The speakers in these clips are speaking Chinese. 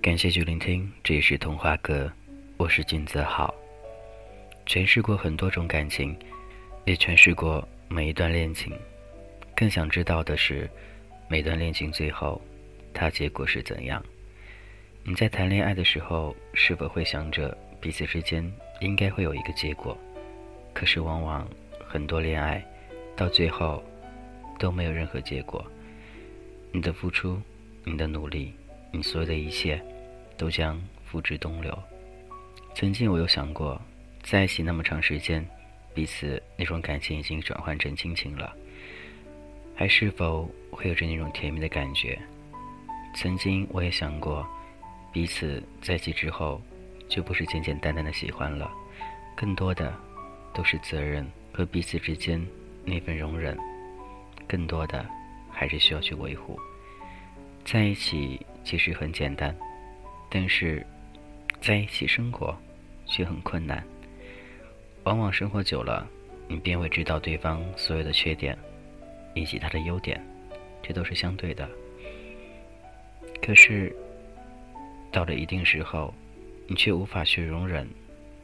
感谢去聆听，这里是童话阁，我是金泽浩。诠释过很多种感情，也诠释过每一段恋情，更想知道的是，每段恋情最后，它结果是怎样？你在谈恋爱的时候，是否会想着彼此之间应该会有一个结果？可是往往很多恋爱到最后都没有任何结果。你的付出，你的努力，你所有的一切。都将付之东流。曾经我有想过，在一起那么长时间，彼此那种感情已经转换成亲情了，还是否会有着那种甜蜜的感觉？曾经我也想过，彼此在一起之后，就不是简简单单的喜欢了，更多的都是责任和彼此之间那份容忍，更多的还是需要去维护。在一起其实很简单。但是，在一起生活却很困难。往往生活久了，你便会知道对方所有的缺点，以及他的优点，这都是相对的。可是，到了一定时候，你却无法去容忍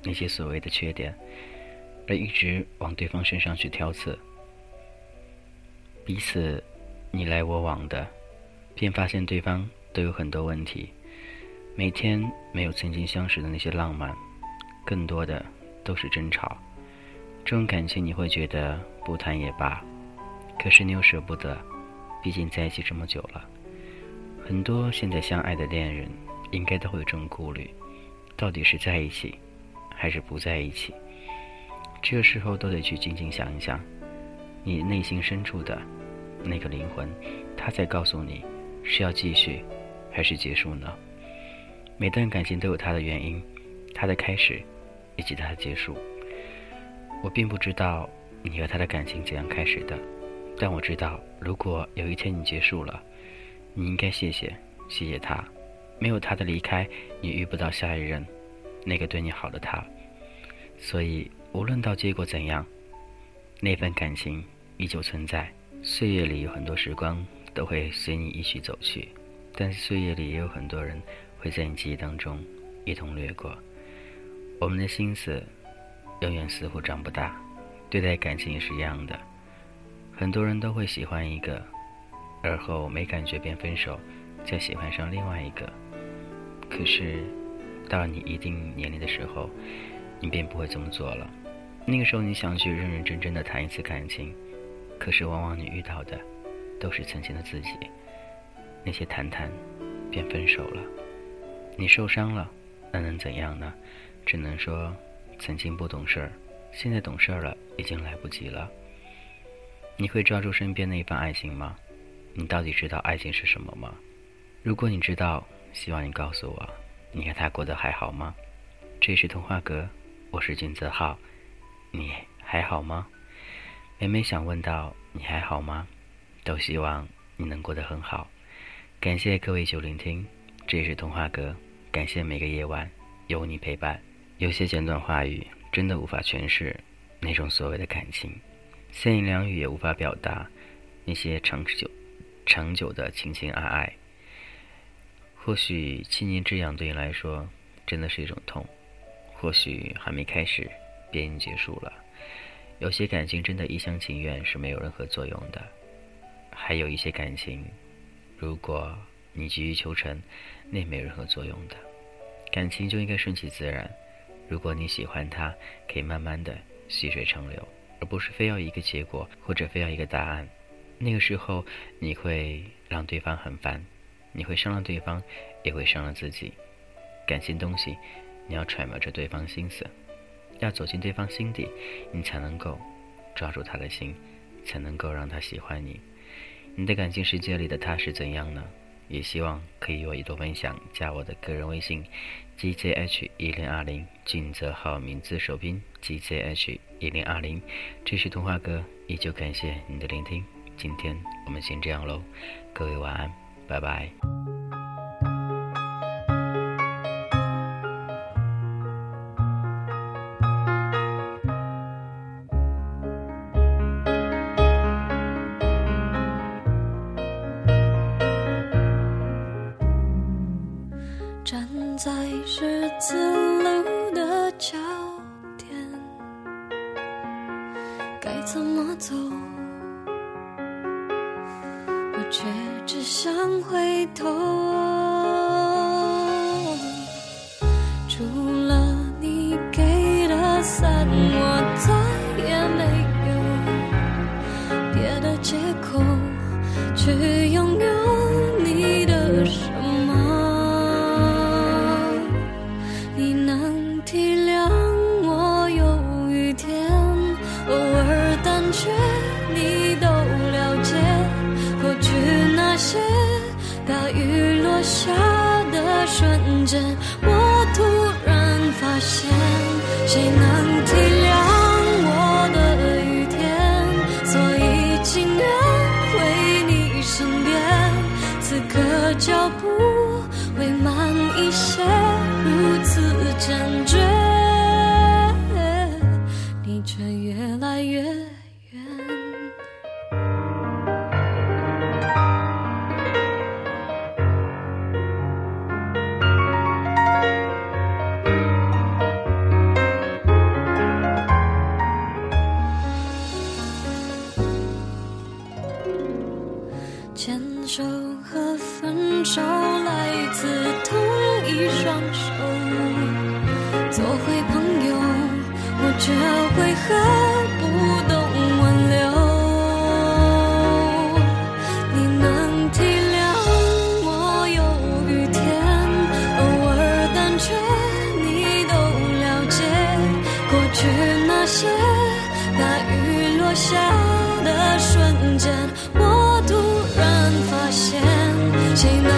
那些所谓的缺点，而一直往对方身上去挑刺。彼此你来我往的，便发现对方都有很多问题。每天没有曾经相识的那些浪漫，更多的都是争吵。这种感情你会觉得不谈也罢，可是你又舍不得，毕竟在一起这么久了。很多现在相爱的恋人，应该都会有这种顾虑：到底是在一起，还是不在一起？这个时候都得去静静想一想，你内心深处的那个灵魂，他在告诉你是要继续，还是结束呢？每段感情都有它的原因，它的开始，以及它的结束。我并不知道你和他的感情怎样开始的，但我知道，如果有一天你结束了，你应该谢谢，谢谢他。没有他的离开，你遇不到下一任，那个对你好的他。所以，无论到结果怎样，那份感情依旧存在。岁月里有很多时光都会随你一起走去，但是岁月里也有很多人。会在你记忆当中一同掠过。我们的心思永远似乎长不大，对待感情也是一样的。很多人都会喜欢一个，而后没感觉便分手，再喜欢上另外一个。可是到了你一定年龄的时候，你便不会这么做了。那个时候你想去认认真真的谈一次感情，可是往往你遇到的都是曾经的自己，那些谈谈便分手了。你受伤了，那能怎样呢？只能说，曾经不懂事儿，现在懂事儿了，已经来不及了。你会抓住身边那一份爱情吗？你到底知道爱情是什么吗？如果你知道，希望你告诉我，你和他过得还好吗？这是童话阁，我是金泽浩，你还好吗？每每想问到你还好吗，都希望你能过得很好。感谢各位久聆听，这是童话阁。感谢每个夜晚有你陪伴。有些简短话语真的无法诠释那种所谓的感情，三言两语也无法表达那些长久、长久的情情爱爱。或许七年之痒对你来说真的是一种痛，或许还没开始便已结束了。有些感情真的一厢情愿是没有任何作用的，还有一些感情，如果。你急于求成，那没有任何作用的。感情就应该顺其自然。如果你喜欢他，可以慢慢的细水长流，而不是非要一个结果或者非要一个答案。那个时候你会让对方很烦，你会伤了对方，也会伤了自己。感情东西，你要揣摩着对方心思，要走进对方心底，你才能够抓住他的心，才能够让他喜欢你。你的感情世界里的他是怎样呢？也希望可以有一多分享，加我的个人微信：gzh 一零二零，俊泽号名字首拼 gzh 一零二零。这是童话哥，依旧感谢你的聆听。今天我们先这样喽，各位晚安，拜拜。站在十字路的交点该怎么走？却只想回头。除了你给的伞，我再也没有别的借口去拥有雨落下的瞬间，我突然发现，谁能体谅我的雨天？所以情愿回你身边，此刻脚步会慢一些，却为何不懂挽留？你能体谅我有雨天，偶尔胆怯，你都了解。过去那些大雨落下的瞬间，我突然发现，谁能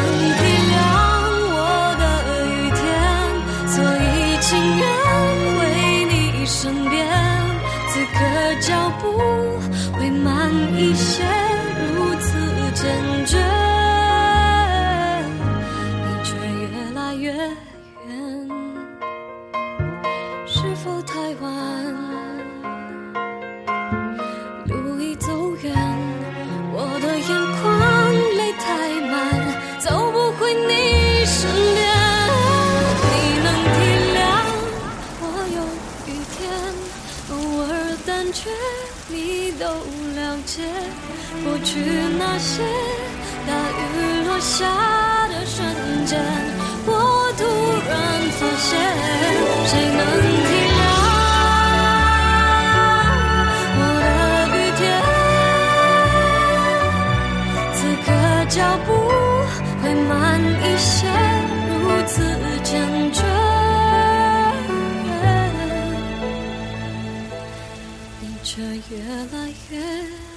脚步会慢一些，了解。过去那些大雨落下的瞬间，我突然发现，谁能体谅我的雨天？此刻脚步会慢一些，如此坚决却越来越